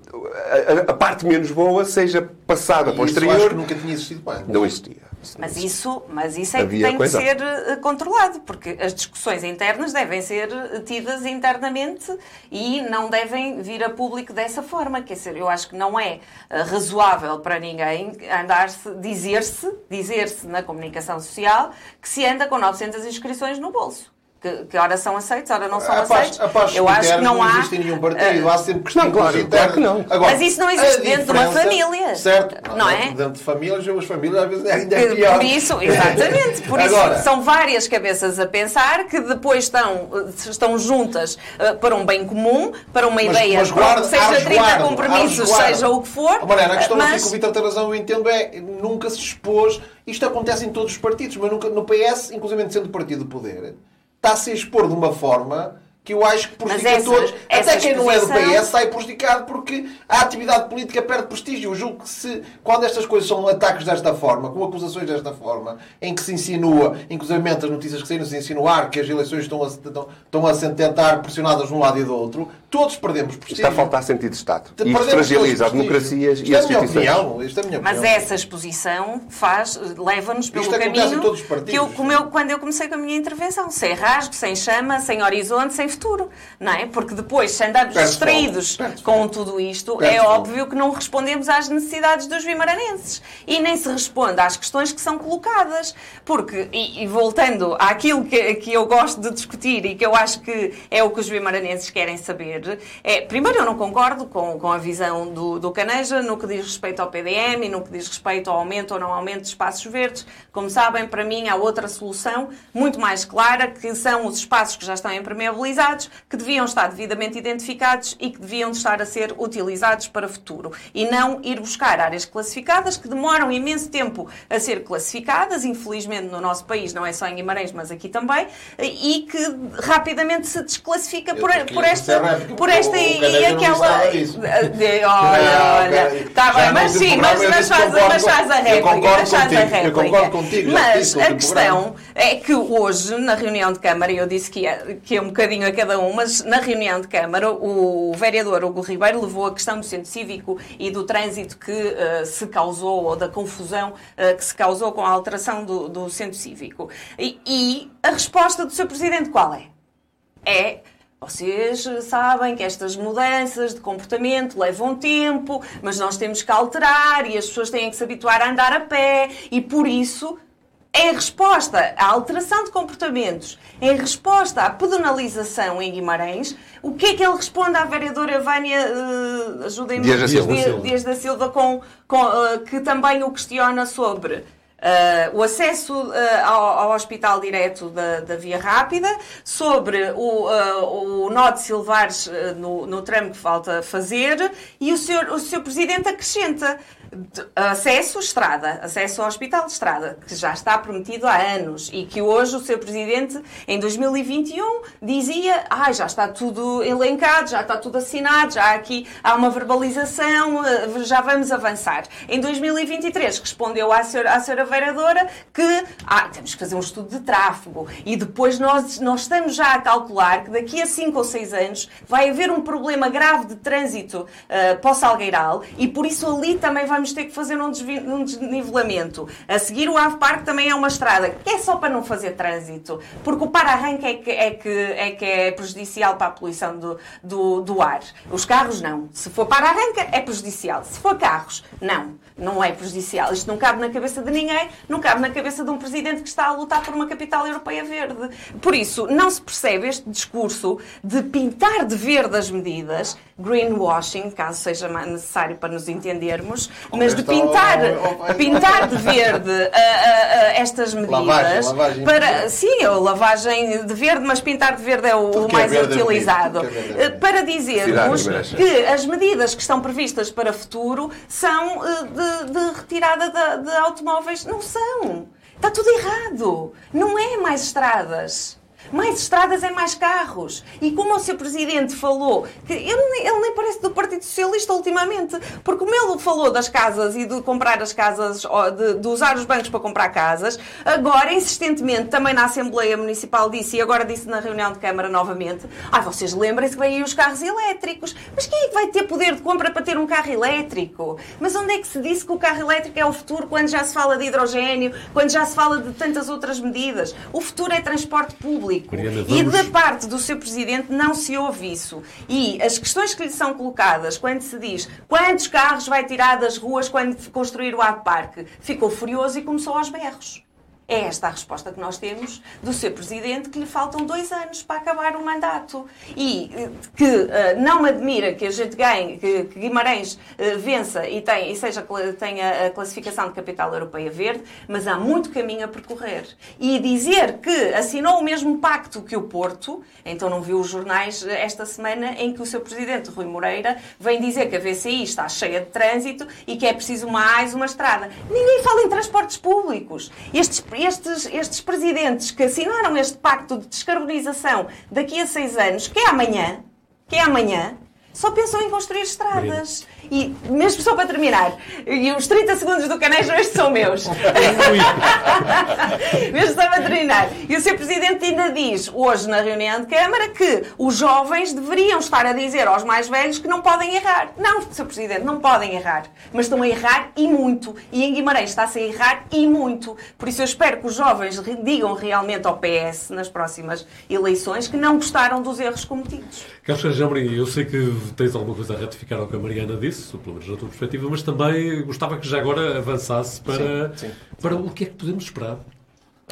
a, a, parte menos boa seja passada e para o exterior. Acho que nunca tinha existido bem. Não existia. Mas isso, mas isso é que tem coisa. que ser eh, controlado, porque as discussões internas devem ser eh, tidas internamente e não devem vir a público dessa forma. Quer dizer, eu acho que não é eh, razoável para ninguém andar-se, dizer-se, dizer-se na comunicação social que se anda com 900 inscrições no bolso que, que ora são aceitos, ora não são aceitos. eu acho que não, não há. existe nenhum partido, uh, há sempre questões não, claro, claro que não. Agora, Mas isso não existe dentro de uma família. Certo. Não é? Dentro de famílias, as famílias às vezes ainda é pior. Por isso, exatamente. Por Agora, isso são várias cabeças a pensar que depois estão, estão juntas uh, para um bem comum, para uma mas, ideia, mas guarda, seja 30 compromissos, seja o que for. Mariana, a questão mas... aqui que o Vitor tem razão, eu entendo, é nunca se expôs. Isto acontece em todos os partidos, mas nunca, no PS, inclusive sendo partido do poder está-se a expor de uma forma que eu acho que prejudica essa, todos. Até quem não é do PS sai prejudicado porque a atividade política perde prestígio. Eu julgo que se, quando estas coisas são ataques desta forma, com acusações desta forma, em que se insinua, inclusive as notícias que saíram se insinuar que as eleições estão a, estão, estão a tentar pressionadas de um lado e do outro, todos perdemos prestígio. Está a faltar sentido de Estado. E isso fragiliza as democracias isto e as é instituições. Opinião, isto é a minha opinião. Mas essa exposição faz, leva-nos pelo isto caminho todos os que eu, como eu, quando eu comecei com a minha intervenção, sem rasgo, sem chama, sem horizonte, sem futuro. Não é? Porque depois, se andamos distraídos com tudo isto, é óbvio que não respondemos às necessidades dos vimaranenses. E nem se responde às questões que são colocadas. Porque, e, e voltando àquilo que, que eu gosto de discutir e que eu acho que é o que os vimaranenses querem saber, é, primeiro, eu não concordo com, com a visão do, do Caneja no que diz respeito ao PDM e no que diz respeito ao aumento ou não aumento de espaços verdes. Como sabem, para mim há outra solução muito mais clara, que são os espaços que já estão impermeabilizados, que deviam estar devidamente identificados e que deviam estar a ser utilizados para o futuro. E não ir buscar áreas classificadas que demoram imenso tempo a ser classificadas, infelizmente no nosso país, não é só em Guimarães, mas aqui também, e que rapidamente se desclassifica por, por esta por esta e aquela. Olha, olha. Está bem, mas sim, mas, mas, faz, mas faz a réplica. Mas faz a réplica. Eu concordo contigo. Mas a questão é que hoje, na reunião de Câmara, eu disse que é, que é um bocadinho a cada um, mas na reunião de Câmara, o vereador Hugo Ribeiro levou a questão do centro cívico e do trânsito que uh, se causou, ou da confusão uh, que se causou com a alteração do, do centro cívico. E, e a resposta do seu presidente qual é? É vocês sabem que estas mudanças de comportamento levam tempo, mas nós temos que alterar e as pessoas têm que se habituar a andar a pé e por isso em resposta à alteração de comportamentos, em resposta à pedonalização em Guimarães, o que é que ele responde à vereadora Vânia, uh, ajudem-me, Dias da Silva, Dias, Dias da Silva com, com uh, que também o questiona sobre Uh, o acesso ao, ao, hospital direto da, da, Via Rápida, sobre o, o nó de Silvares no, no tramo que falta fazer, e o senhor, o senhor Presidente acrescenta acesso estrada, acesso ao hospital de estrada, que já está prometido há anos e que hoje o seu presidente, em 2021, dizia: ah, já está tudo elencado, já está tudo assinado, já aqui há uma verbalização, eh, já vamos avançar. Em 2023 respondeu à senhora, à senhora vereadora que ah, temos que fazer um estudo de tráfego e depois nós, nós estamos já a calcular que daqui a 5 ou 6 anos vai haver um problema grave de trânsito uh, para o Salgueiral e por isso ali também vamos vamos ter que fazer um, um desnivelamento. A seguir, o Ave Parque também é uma estrada, que é só para não fazer trânsito, porque o para-arranque é que, é, que, é que é prejudicial para a poluição do, do, do ar. Os carros, não. Se for para-arranca, é prejudicial. Se for carros, não. Não é prejudicial. Isto não cabe na cabeça de ninguém, não cabe na cabeça de um presidente que está a lutar por uma capital europeia verde. Por isso, não se percebe este discurso de pintar de verde as medidas, greenwashing, caso seja necessário para nos entendermos, mas de pintar, pintar de verde uh, uh, uh, estas medidas lavagem, para sim, a lavagem de verde, mas pintar de verde é o, o é mais é utilizado. é para dizermos que as medidas que estão previstas para futuro são de, de retirada de, de automóveis, não são. Está tudo errado. Não é mais estradas. Mais estradas é mais carros. E como o seu presidente falou, que ele, ele nem parece do Partido Socialista ultimamente, porque como ele falou das casas e de comprar as casas, de, de usar os bancos para comprar casas, agora, insistentemente, também na Assembleia Municipal disse, e agora disse na reunião de Câmara novamente, ah, vocês lembrem-se que vêm aí os carros elétricos. Mas quem é que vai ter poder de compra para ter um carro elétrico? Mas onde é que se disse que o carro elétrico é o futuro quando já se fala de hidrogênio, quando já se fala de tantas outras medidas? O futuro é transporte público público. Mariana, vamos... E da parte do seu presidente não se ouve isso. E as questões que lhe são colocadas, quando se diz quantos carros vai tirar das ruas quando construir o Parque, ficou furioso e começou aos berros. É esta a resposta que nós temos do seu presidente, que lhe faltam dois anos para acabar o mandato. E eh, que uh, não me admira que a gente ganhe, que, que Guimarães uh, vença e, tem, e seja, tenha a classificação de capital europeia verde, mas há muito caminho a percorrer. E dizer que assinou o mesmo pacto que o Porto, então não viu os jornais esta semana em que o seu presidente, Rui Moreira, vem dizer que a VCI está cheia de trânsito e que é preciso mais uma estrada. Ninguém fala em transportes públicos. Estes estes, estes presidentes que assinaram este pacto de descarbonização daqui a seis anos, que é amanhã, que é amanhã, só pensam em construir estradas. E mesmo só para terminar, e os 30 segundos do Canejo estes são meus. mesmo só para terminar. E o Sr. Presidente ainda diz, hoje na reunião de Câmara, que os jovens deveriam estar a dizer aos mais velhos que não podem errar. Não, Sr. Presidente, não podem errar. Mas estão a errar e muito. E em Guimarães está-se a errar e muito. Por isso eu espero que os jovens digam realmente ao PS, nas próximas eleições, que não gostaram dos erros cometidos. Carlos Jambrim, eu sei que tens alguma coisa a ratificar ao que a Mariana disse, pelo menos na tua perspectiva, mas também gostava que já agora avançasse para, sim, sim. para o que é que podemos esperar.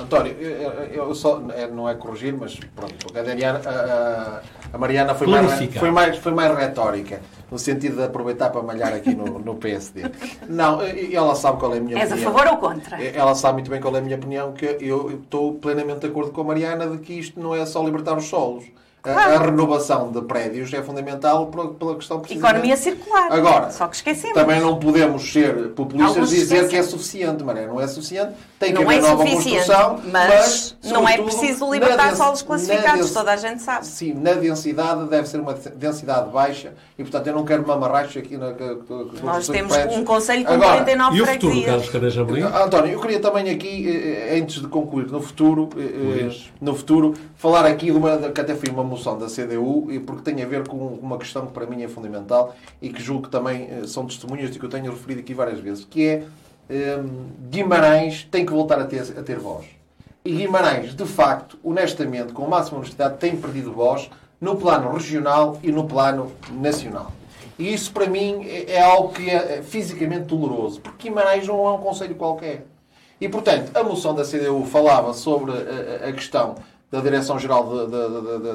António, eu, eu só, é, não é corrigir, mas pronto, a, a, a Mariana foi mais, foi, mais, foi mais retórica, no sentido de aproveitar para malhar aqui no, no PSD. Não, ela sabe qual é a minha És opinião. És a favor ou contra? Ela sabe muito bem qual é a minha opinião, que eu estou plenamente de acordo com a Mariana de que isto não é só libertar os solos A, a renovação de prédios é fundamental pela, pela questão precisamente... Economia circular. Agora, Só que esquecemos. também não podemos ser populistas e dizer que é suficiente, Maria. Não é suficiente. Tem que Não haver é nova construção, mas, não é preciso na libertar solos na classificados, toda a gente sabe. Sim, na densidade deve ser uma densidade baixa e, portanto, eu não quero mamarrachos aqui na... que- Nós temos prédios. um conselho com Agora, 49 E o futuro. Carlos? Ah, António, eu queria também aqui, eh, eh, antes de concluir, no futuro, eh, no futuro, falar aqui de uma, que até foi uma moção da CDU, e porque tem a ver com uma questão que para mim é fundamental e que julgo que também eh, são testemunhas de que eu tenho referido aqui várias vezes, que é eh, Guimarães tem que voltar a ter, a ter voz. E Guimarães, de facto, honestamente, com a máxima honestidade, tem perdido voz no plano regional e no plano nacional. E isso, para mim, é é algo que é fisicamente doloroso, porque Guimarães não é um conselho qualquer. E, portanto, a moção da CDU falava sobre a, a- a questão da Direção-Geral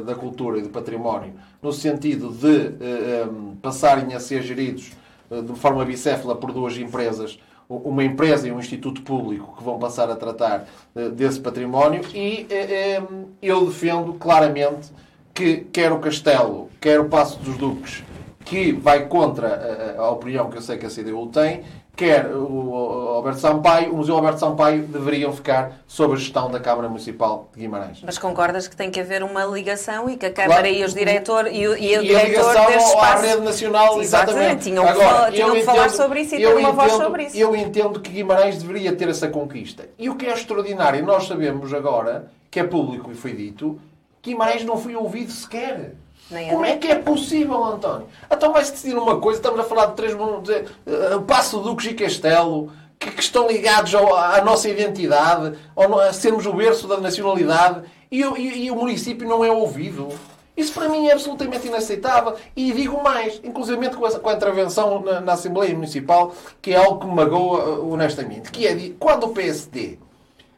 da, Cultura e do Património, no sentido de eh, em, passarem a ser geridos eh, de forma bicéfala por duas empresas, uma empresa e um instituto público que vão passar a tratar eh, desse património e eh, em, eu defendo claramente que quer o Castelo, quer o Passo dos Duques, que vai contra a, a opinião que eu sei que a CDU tem, quer o Alberto Sampaio, o Museu Alberto Sampaio deveriam ficar sob a gestão da Câmara Municipal de Guimarães. Mas concordas que tem que haver uma ligação e que a Câmara Claro. e os diretor e o, e o E a diretor ligação deste ao- à espaço rede nacional, exatamente. Tinham que, Agora, falar, tinham que falar entendo- sobre isso e ter uma voz entendo- sobre isso. Eu entendo que Guimarães deveria ter essa conquista. E o que é extraordinário, nós sabemos agora, que é público e foi dito, Guimarães não foi ouvido sequer. Nem Como é. que é possível, António? Então vai-se decidir uma coisa, estamos a falar de três uh, Passo Duques e Castelo, que, que estão ligados ao- à nossa identidade, ao, a sermos o berço da nacionalidade, e, o- e- e o município não é ouvido. Isso para mim é absolutamente inaceitável. E digo mais, inclusive com, a intervenção na, na Assembleia Municipal, que é algo que me magoa uh, honestamente, que é de, quando o PSD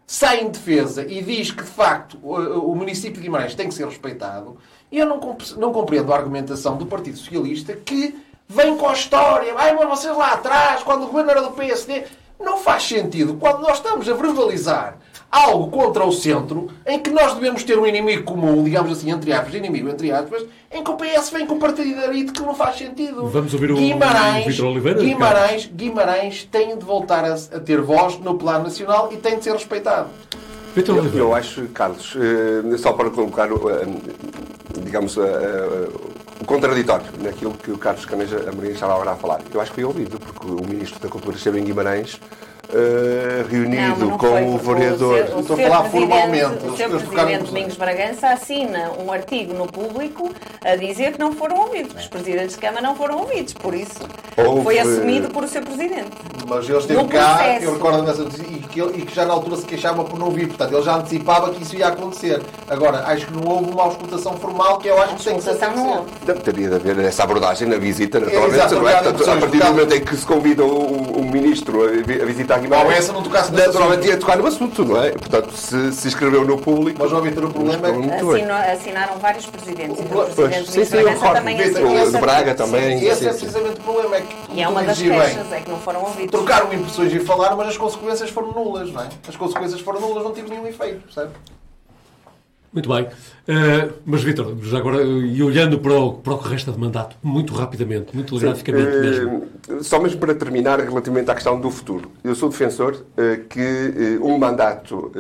sai em defesa e diz que, de facto, o, o município de Guimarães tem que ser respeitado, eu não, comp- não compreendo a argumentação do Partido Socialista que vem com a história, ai, mas vocês lá atrás, quando o governo era do PSD, não faz sentido. Quando nós estamos a verbalizar algo contra o centro, em que nós devemos ter um inimigo comum, digamos assim, entre aspas, inimigo entre aspas, em que o PS vem com partidarito que não faz sentido. Vamos ouvir o Guimarães, Vítor Oliveira, Guimarães, Guimarães tem de voltar a, a ter voz no plano nacional e tem de ser respeitado. Vitor Eu, eu acho, Carlos, eh, só para colocar, eh, digamos, eh, eh, o contraditório naquilo que o Carlos Caneja Amorim estava agora a falar. Eu acho que foi ouvido, porque o Ministro da Cultura esteve em Guimarães eh, Não, reunido mas não com foi, o vereador. seu- Estou a falar formalmente, O trocaram Presidente. Domingos Bragança assina um artigo no público a dizer que não foram ouvidos, que os Presidentes de Câmara não foram ouvidos. Por isso, Houve- foi assumido por o seu Presidente. Mas ele esteve No cá, processo. eu recordo e que, ele- e que já na altura se queixava por não vir. Portanto, ele já antecipava que isso ia acontecer. Agora, acho que não houve uma auscultação formal que eu acho que tem que ser. Não houve. Não, teria de haver essa abordagem na visita, naturalmente. Exato, não é? Portanto, a partir do tocadas. momento em que se convida o, o ministro a, vi- a visitar Guimarães, Bom, essa não tocasse nesse naturalmente assunto. ia tocar no assunto, não é? Portanto, se, se escreveu no público. Mas, ó, Vítor, o problema é que- assinaram vários Presidentes. E o Pois, Presidente sim, sim, eu recordo. Vitor, o esse de Braga também. Esse sim, é precisamente o problema. É que, E é uma das queixas, é que não foram ouvidos. Trocaram impressões e falaram, mas as consequências foram nulas, não é? As consequências foram nulas, não tive nenhum efeito, percebe? Muito bem. Eh, mas, Vitor, já agora, e olhando para o, para o que resta de mandato, muito rapidamente, muito telegraficamente mesmo. Eh, Só mesmo para terminar, relativamente à questão do futuro. Eu sou defensor eh, que um mandato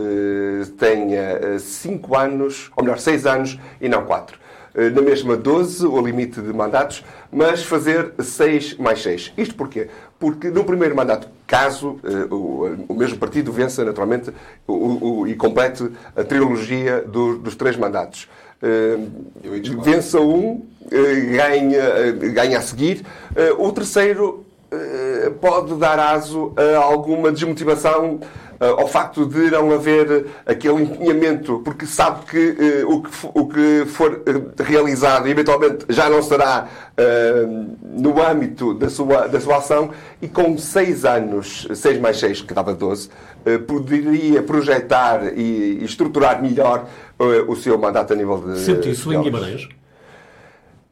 tenha eh, cinco anos, ou melhor, seis anos e não quatro. Eh, Na mesma 12, o limite de mandatos, mas fazer seis mais seis. Isto porquê? Porque no primeiro mandato, caso eh, o, mesmo partido vença naturalmente o, o- e complete a trilogia do- dos três mandatos. Eh, vença um, eh, ganha, ganha a seguir. O terceiro pode dar aso a alguma desmotivação ao facto de não haver aquele empenhamento, porque sabe que eh, o que o que for eh, realizado eventualmente já não será eh, no âmbito da sua, da sua ação e com seis anos, seis mais seis, que dava 12, eh, poderia projetar e, estruturar melhor o seu mandato a nível de. De em. Guimarães?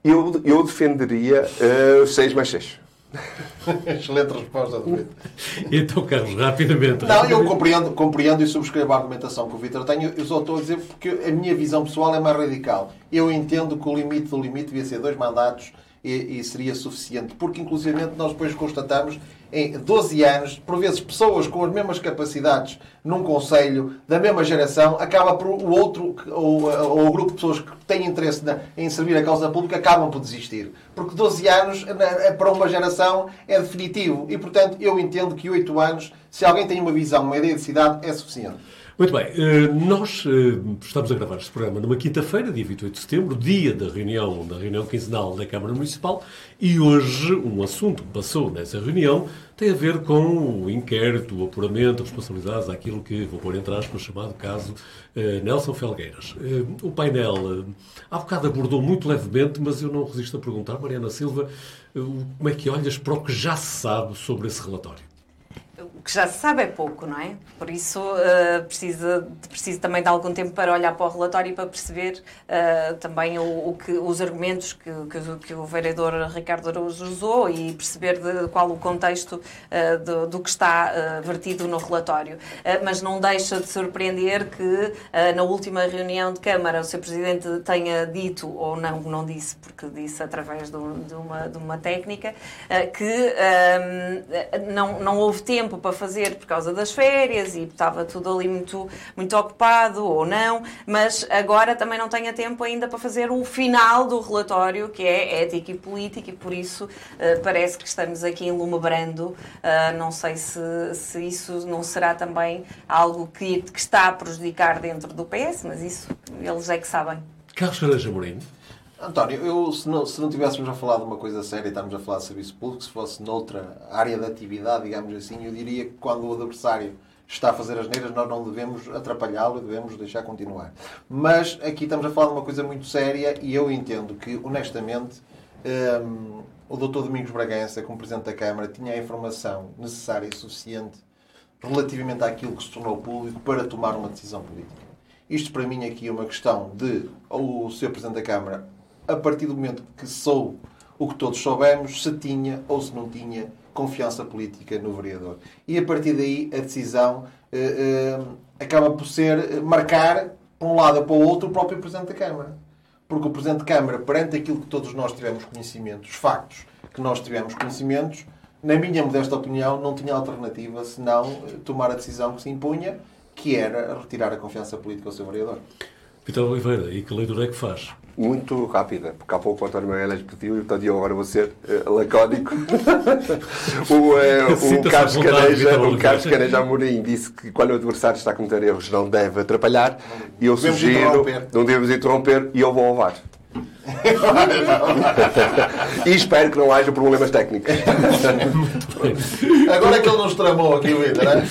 Eu, eu defenderia os 6 mais 6. Excelente resposta do Vitor. Então, Carlos, rapidamente. Não, eu compreendo, compreendo e subscrevo a argumentação que o Vitor tem. Eu só estou a dizer porque a minha visão pessoal é mais radical. Eu entendo que o limite do limite devia ser dois mandatos e, e seria suficiente. Porque, inclusivamente, nós depois constatamos em 12 anos, por vezes pessoas com as mesmas capacidades num conselho, da mesma geração, acaba por o outro, ou, ou o grupo de pessoas que têm interesse na, em servir a causa pública, acabam por desistir. Porque 12 anos, para uma geração, é definitivo. E, portanto, eu entendo que 8 anos, se alguém tem uma visão, uma ideia de cidade, é suficiente. Muito bem, eh, nós eh, estamos a gravar este programa numa quinta-feira, dia 28 de setembro, dia da reunião, da reunião quinzenal da Câmara Municipal, e hoje um assunto que passou nessa reunião tem a ver com o inquérito, o apuramento, responsabilidades, aquilo que vou pôr entre aspas, chamado caso eh, Nelson Felgueiras. O painel, há bocado abordou muito levemente, mas eu não resisto a perguntar, Mariana Silva, como é que olhas para o que já se sabe sobre esse relatório? Que já se sabe é pouco, não é? Por isso uh, precisa, precisa também de algum tempo para olhar para o relatório e para perceber uh, também o, o, que, os argumentos que, que, que, o vereador Ricardo Araújo usou e perceber de qual o contexto uh, do, do, que está vertido no relatório. mas não deixa de surpreender que na última reunião de Câmara o Sr. Presidente tenha dito, ou não, não disse, porque disse através de, de, uma, de uma técnica, que não, não houve tempo para fazer por causa das férias e estava tudo ali muito, muito ocupado ou não, mas agora também não tenho tempo ainda para fazer o final do relatório, que é ética e política, e por isso uh, parece que estamos aqui enlumebrando. Uh, não sei se, se isso não será também algo que, que está a prejudicar dentro do PS, mas isso eles é que sabem. Carlos Caranja Mourinho. António, eu, se, não, se não tivéssemos a falar de uma coisa séria, estamos a falar de serviço público, se fosse noutra área de atividade, digamos assim, eu diria que quando o adversário está a fazer as neiras, nós não devemos atrapalhá-lo, devemos deixar continuar. Mas aqui estamos a falar de uma coisa muito séria e eu entendo que, honestamente, um, o Dr. Domingos Bragança, como Presidente da Câmara, tinha a informação necessária e suficiente relativamente àquilo que se tornou público para tomar uma decisão política. Isto para mim aqui é uma questão de o Sr. Presidente da Câmara a partir do momento que soube o que todos soubemos, se tinha ou se não tinha confiança política no vereador. E a partir daí a decisão eh, eh, acaba por ser eh, marcar, para um lado ou para o outro, o próprio Presidente da Câmara. Porque o Presidente da Câmara, perante aquilo que todos nós tivemos conhecimento, os factos que nós tivemos conhecimentos, na minha modesta opinião, não tinha alternativa senão tomar a decisão que se impunha, que era retirar a confiança política ao seu vereador. Vitor Oliveira, e que leitura é que faz? Muito rápida, porque há pouco o António Magalhães pediu e portanto eu agora vou ser uh, lacónico. o, uh, o, Carlos Caneja, o Carlos Caneja Amorim disse que quando o adversário está a cometer erros não deve atrapalhar. E eu devemos sugiro, não devemos interromper e eu vou levar. E espero que não haja problemas técnicos. Agora é que ele nos tramou aqui, Vitor. É?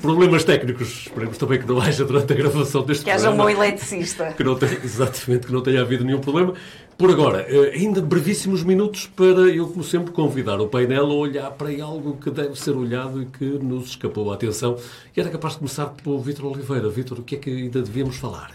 Problemas técnicos. Esperemos também que não haja durante a gravação deste que programa. Que haja um eletricista. Que não tenha, exatamente, que não tenha havido nenhum problema. Por agora, eh, ainda brevíssimos minutos para eu, como sempre, convidar o painel a olhar para algo que deve ser olhado e que nos escapou a atenção. E era capaz de começar pelo Vítor Oliveira. Vítor, o que é que ainda devíamos falar?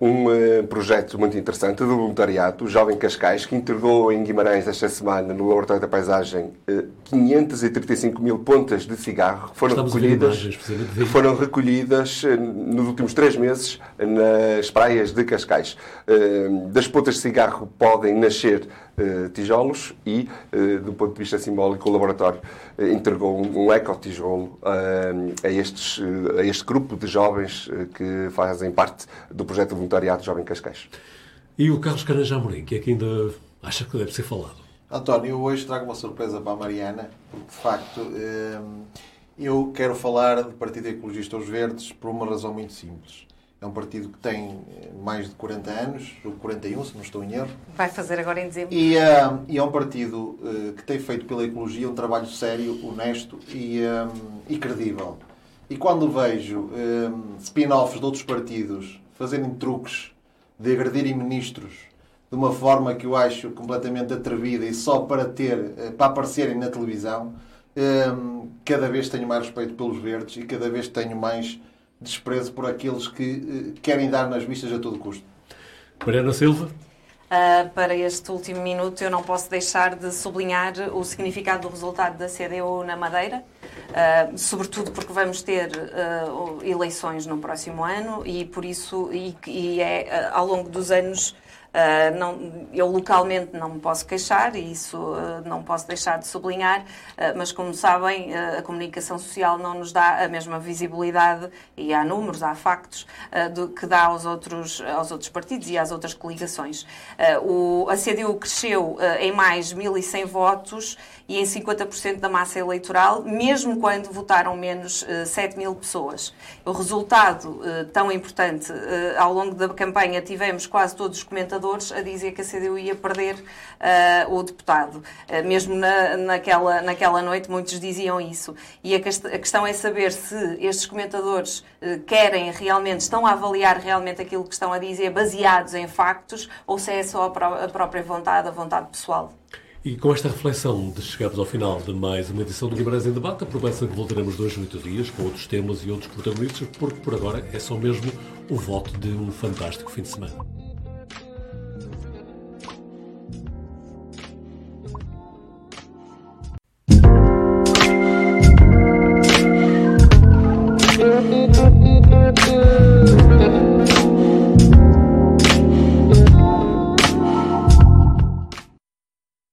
Um uh, projeto muito interessante do voluntariado, o Jovem Cascais, que entregou em Guimarães esta semana, no Laboratório da Paisagem, uh, 535 mil pontas de cigarro que foram Estamos recolhidas, imagens, foram recolhidas uh, nos últimos três meses nas praias de Cascais. das pontas de cigarro podem nascer eh, tijolos e, uh, do ponto de vista simbólico, o laboratório uh, entregou um, ecotijolo a, estes, a este grupo de jovens que fazem parte do projeto de voluntariado Jovem Cascais. E o Carlos Caranja Amorim, que é que ainda acha que deve ser falado? António, eu hoje trago uma surpresa para a Mariana, porque de facto eu quero falar do Partido Ecologista Os Verdes por uma razão muito simples. É um partido que tem eh, mais de 40 anos, 41, se não estou em erro. Vai fazer agora em dezembro. E, uh, e é um partido uh, que tem feito pela ecologia um trabalho sério, honesto e, um, e credível. E quando vejo um, spin-offs de outros partidos fazerem truques de agredirem ministros de uma forma que eu acho completamente atrevida e só para ter, para aparecerem na televisão, um, cada vez tenho mais respeito pelos verdes e cada vez tenho mais desprezo por aqueles que uh, querem dar nas vistas a todo custo. Mariana Silva? Uh, para este último minuto, eu não posso deixar de sublinhar o significado do resultado da CDU na Madeira, uh, sobretudo porque vamos ter uh, eleições no próximo ano e por isso e, e é ao longo dos anos Uh, não, eu localmente não me posso queixar e isso uh, não posso deixar de sublinhar, uh, mas como sabem, a comunicação social não nos dá a mesma visibilidade e há números, há factos do, que dá aos outros, aos outros partidos e às outras coligações. o, a CDU cresceu em mais 1.100 votos e em 50% da massa eleitoral, mesmo quando votaram menos uh, 7 mil pessoas. O resultado tão importante, ao longo da campanha tivemos quase todos os comentadores a dizer que a CDU ia perder uh, o deputado. mesmo na, naquela, naquela noite muitos diziam isso. E a, a questão é saber se estes comentadores querem realmente, estão a avaliar realmente aquilo que estão a dizer baseados em factos ou se é só a, pró a própria vontade, a vontade pessoal. E com esta reflexão de chegamos ao final de mais uma edição do Guimarães em Debate, promessa que voltaremos dois oito dias com outros temas e outros protagonistas, porque por agora é só mesmo o voto de um fantástico fim de semana.